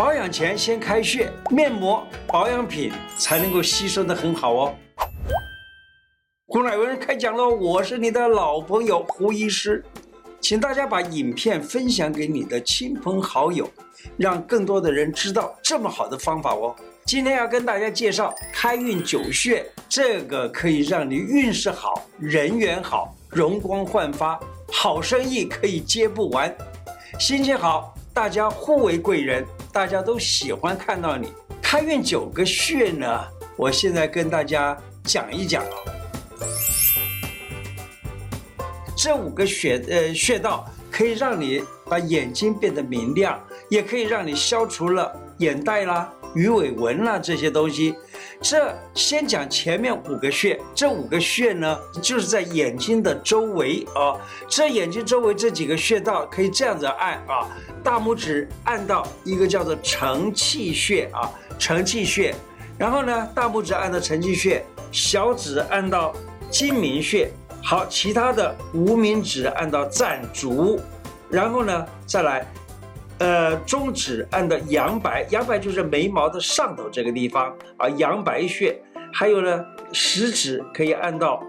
保养前先开穴，面膜、保养品才能够吸收得很好哦。胡乃文开讲喽！我是你的老朋友胡医师，请大家把影片分享给你的亲朋好友，让更多的人知道这么好的方法哦。今天要跟大家介绍开运九穴，这个可以让你运势好、人缘好、容光焕发，好生意可以接不完，心情好，大家互为贵人，大家都喜欢看到你。开运九个穴呢，我现在跟大家讲一讲。这五个穴呃穴道可以让你把眼睛变得明亮，也可以让你消除了眼袋啦、鱼尾纹啦这些东西。这先讲前面五个穴，这五个穴呢，就是在眼睛的周围啊。这眼睛周围这几个穴道可以这样子按啊，大拇指按到一个叫做承泣穴啊，承泣穴，然后呢，大拇指按到承泣穴，小指按到睛明穴。好，其他的无名指按到攒竹，然后呢，再来，呃，中指按到阳白，阳白就是眉毛的上头这个地方啊，阳白穴。还有呢，食指可以按到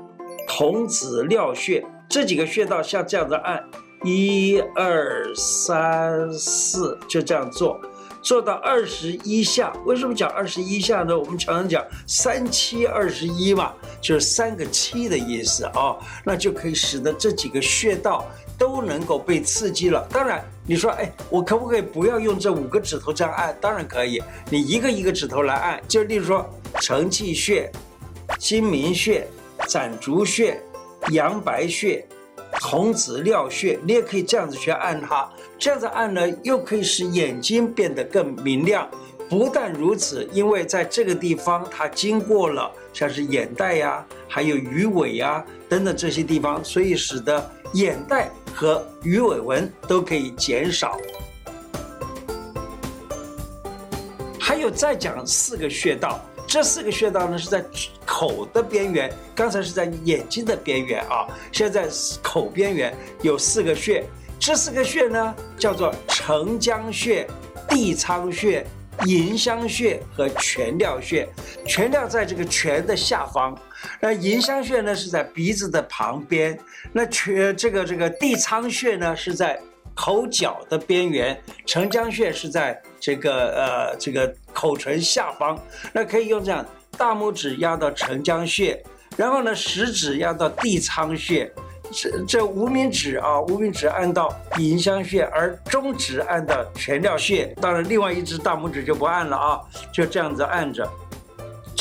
童子尿穴，这几个穴道像这样子按，一二三四，就这样做。做到二十一下，为什么讲二十一下呢？我们常常讲三七二十一嘛，就是三个七的意思啊、那就可以使得这几个穴道都能够被刺激了。当然，你说，哎，我可不可以不要用这五个指头这样按？当然可以，你一个一个指头来按，就例如说承泣穴、睛明穴、攒竹穴、阳白穴。瞳子髎穴，你也可以这样子去按它，这样子按呢，又可以使眼睛变得更明亮。不但如此，因为在这个地方，它经过了像是眼袋呀、还有鱼尾、啊、等等这些地方，所以使得眼袋和鱼尾纹都可以减少。还有再讲四个穴道。这四个穴道呢，是在口的边缘，刚才是在眼睛的边缘啊，现在口边缘有四个穴，这四个穴呢叫做承浆穴、地仓穴、迎香穴和全髎穴。全髎在这个泉的下方，那迎香穴呢是在鼻子的旁边，那全这个这个地仓穴呢是在。口角的边缘，承浆穴是在这个呃这个口唇下方，那可以用这样，大拇指压到承浆穴，然后呢食指压到地仓穴，这这无名指啊无名指按到迎香穴，而中指按到全髎穴，当然另外一只大拇指就不按了啊，就这样子按着，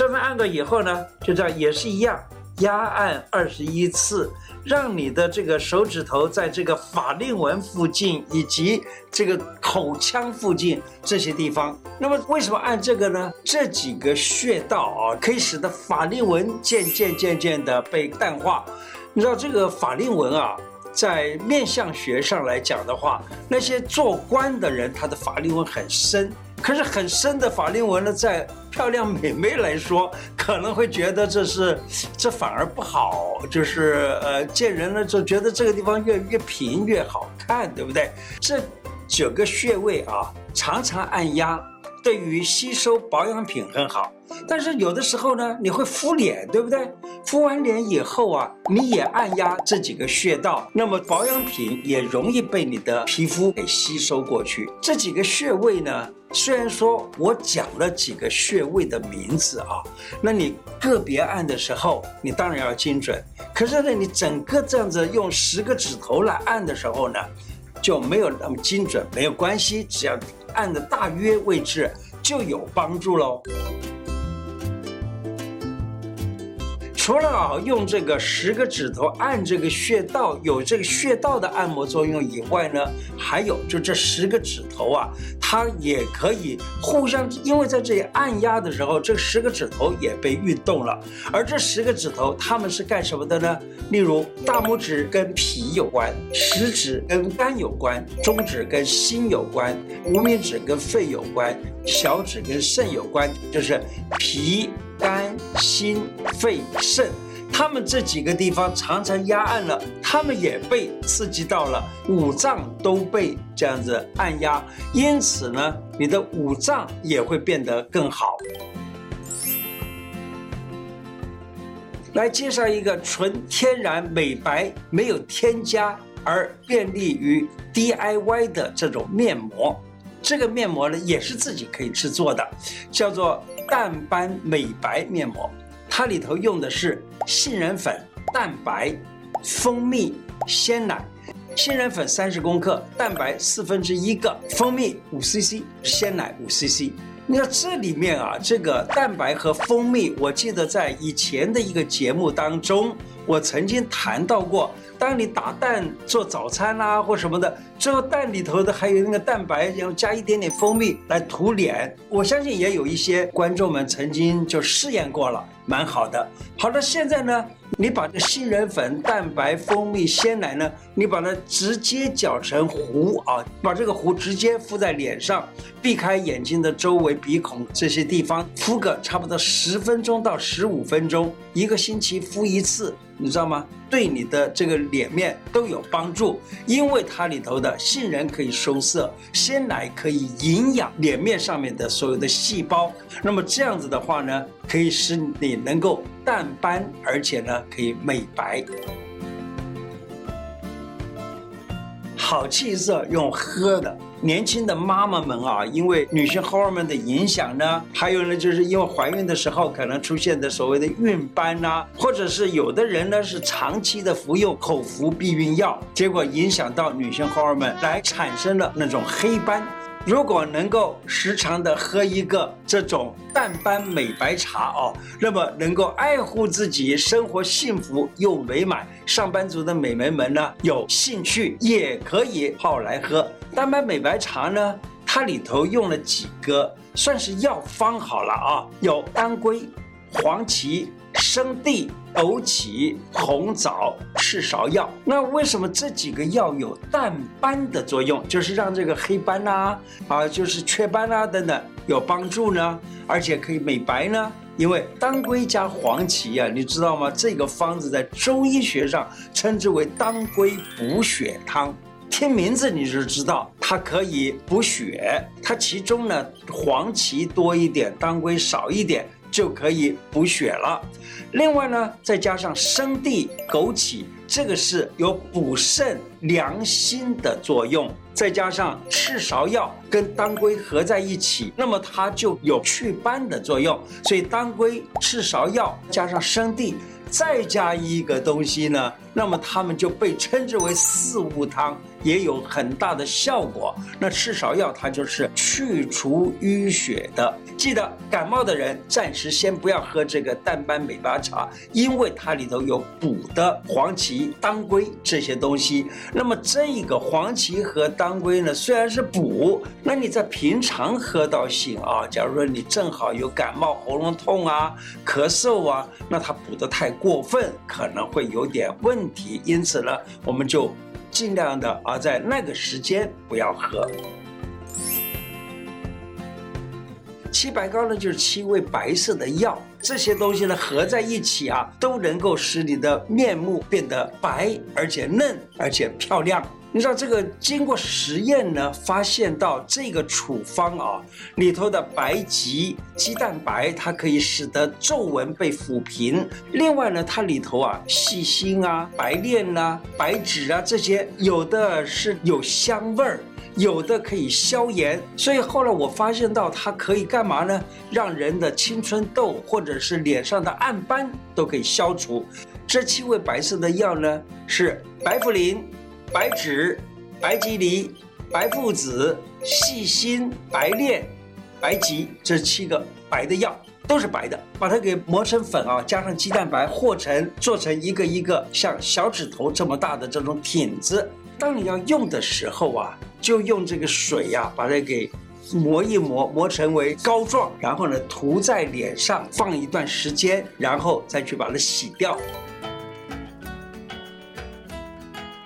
这么按了以后呢，就这样也是一样。压按二十一次，让你的这个手指头在这个法令纹附近以及这个口腔附近这些地方。那么为什么按这个呢？这几个穴道啊，可以使得法令纹渐渐渐渐的被淡化。你知道这个法令纹啊，在面相学上来讲的话，那些做官的人他的法令纹很深。可是很深的法令纹呢，在漂亮美眉来说，可能会觉得这是，这反而不好，就是呃，见人呢就觉得这个地方越越平越好看，对不对？这九个穴位啊，常常按压，对于吸收保养品很好。但是有的时候呢，你会敷脸，对不对？敷完脸以后啊，你也按压这几个穴道，那么保养品也容易被你的皮肤给吸收过去。这几个穴位呢，虽然说我讲了几个穴位的名字啊，那你个别按的时候，你当然要精准。可是呢，你整个这样子用十个指头来按的时候呢，就没有那么精准。没有关系，只要按的大约位置就有帮助喽。除了啊用这个十个指头按这个穴道有这个穴道的按摩作用以外呢，还有就这十个指头啊，它也可以互相，因为在这里按压的时候，这十个指头也被运动了。而这十个指头它们是干什么的呢？例如大拇指跟脾有关，食指跟肝有关，中指跟心有关，无名指跟肺有关，小指跟肾有关，就是脾。肝、心、肺、肾他们这几个地方常常压按了，他们也被刺激到了，五脏都被这样子按压，因此呢，你的五脏也会变得更好。来介绍一个纯天然美白、没有添加而便利于 DIY 的这种面膜。这个面膜呢，也是自己可以制作的，叫做淡斑美白面膜。它里头用的是杏仁粉、蛋白、蜂蜜、鲜奶。杏仁粉三十克，蛋白四分之一个，蜂蜜五 CC，鲜奶五 CC。你看这里面啊，这个蛋白和蜂蜜，我记得在以前的一个节目当中，我曾经谈到过。当你打蛋做早餐啊，或什么的，之后蛋里头的还有那个蛋白，然后加一点点蜂蜜来涂脸。我相信也有一些观众们曾经就试验过了，蛮好的。好了，现在呢？你把这杏仁粉、蛋白、蜂蜜、鲜奶呢，你把它直接搅成糊啊，把这个糊直接敷在脸上，避开眼睛的周围、鼻孔这些地方，敷个差不多十分钟到十五分钟，一个星期敷一次，你知道吗？对你的这个脸面都有帮助，因为它里头的杏仁可以收涩，鲜奶可以营养脸面上面的所有的细胞，那么这样子的话呢，可以使你能够淡斑，而且呢可以美白。好气色用喝的。年轻的妈妈们啊，因为女性荷尔蒙的影响呢，还有呢，就是因为怀孕的时候可能出现的所谓的孕斑呐、或者是有的人呢是长期的服用口服避孕药，结果影响到女性荷尔蒙，来产生了那种黑斑。如果能够时常的喝一个这种淡斑美白茶哦，那么能够爱护自己，生活幸福又美满。上班族的美眉们呢，有兴趣也可以泡来喝淡斑美白茶呢。它里头用了几个算是药方好了啊，有当归、黄芪。生地、枸杞、红枣、赤芍药，那为什么这几个药有淡斑的作用？就是让这个黑斑呐、啊，就是雀斑啊等等有帮助呢？而且可以美白呢？因为当归加黄芪啊，你知道吗？这个方子在中医学上称之为当归补血汤，听名字你就知道它可以补血。它其中呢，黄芪多一点，当归少一点。就可以补血了。另外呢，再加上生地、枸杞，这个是有补肾凉心的作用。再加上赤芍药跟当归合在一起，那么它就有祛斑的作用。所以当归、赤芍药加上生地，再加一个东西呢，那么它们就被称之为四物汤。也有很大的效果。那赤芍药它就是去除淤血的。记得感冒的人暂时先不要喝这个淡斑美白茶，因为它里头有补的黄芪、当归这些东西。那么这个黄芪和当归呢，虽然是补，那你在平常喝到醒啊，假如说你正好有感冒、喉咙痛啊、咳嗽啊，那它补得太过分，可能会有点问题。因此呢，我们就。尽量的啊，在那个时间不要喝。七白膏呢，就是七味白色的药，这些东西呢合在一起啊，都能够使你的面目变得白，而且嫩，而且漂亮。你知道这个经过实验呢，发现到这个处方啊里头的白及鸡蛋白，它可以使得皱纹被抚平。另外呢，它里头啊细辛啊、白练啊、白芷啊这些，有的是有香味儿，有的可以消炎。所以后来我发现到它可以干嘛呢？让人的青春痘或者是脸上的暗斑都可以消除。这七味白色的药呢是白茯苓。白芷、白蒺藜、白附子、细辛、白链、白及，这七个白的药都是白的，把它给磨成粉啊，加上鸡蛋白和成，做成一个一个像小指头这么大的这种挺子。当你要用的时候啊，就用这个水呀、把它给磨一磨，磨成为膏状，然后呢涂在脸上，放一段时间，然后再去把它洗掉。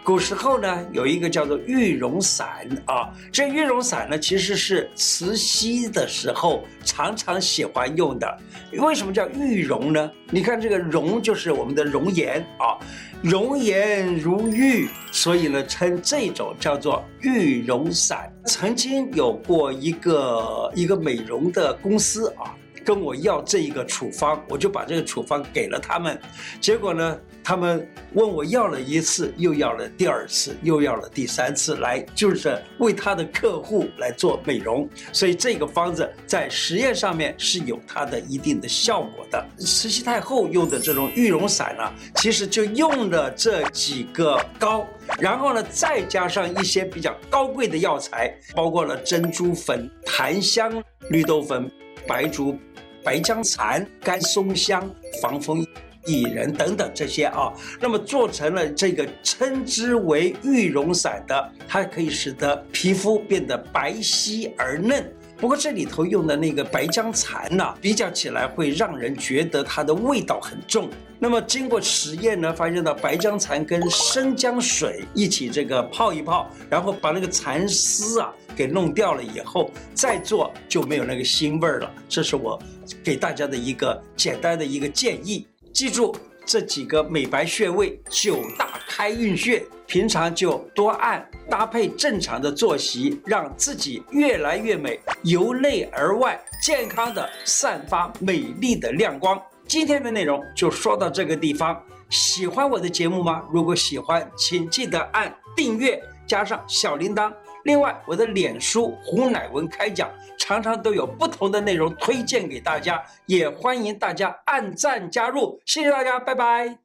古时候呢，有一个叫做玉容散啊，这玉容散呢，其实是慈禧的时候常常喜欢用的。为什么叫玉容呢？你看这个容就是我们的容颜啊，容颜如玉，所以呢称这种叫做玉容散。曾经有过一个一个美容的公司啊。跟我要这一个处方，我就把这个处方给了他们。结果呢，他们问我要了一次，又要了第二次，又要了第三次，来就是为他的客户来做美容。所以这个方子在实验上面是有它的一定的效果的。慈禧太后用的这种玉容散呢，其实就用了这几个膏，然后呢再加上一些比较高贵的药材，包括了珍珠粉、檀香、绿豆粉、白术。白僵蚕、干松香、防风薏仁等等这些啊，那么做成了这个称之为玉容散的，它可以使得皮肤变得白皙而嫩。不过这里头用的那个白姜蚕呢，比较起来会让人觉得它的味道很重。那么经过实验呢，发现到白姜蚕跟生姜水一起这个泡一泡，然后把那个蚕丝啊给弄掉了以后，再做就没有那个腥味儿了。这是我给大家的一个简单的一个建议。记住这几个美白穴位，九大开运穴。平常就多按，搭配正常的作息，让自己越来越美，由内而外健康的散发美丽的亮光。今天的内容就说到这个地方，喜欢我的节目吗？如果喜欢，请记得按订阅，加上小铃铛。另外，我的脸书胡乃文开讲，常常都有不同的内容推荐给大家，也欢迎大家按赞加入。谢谢大家，拜拜。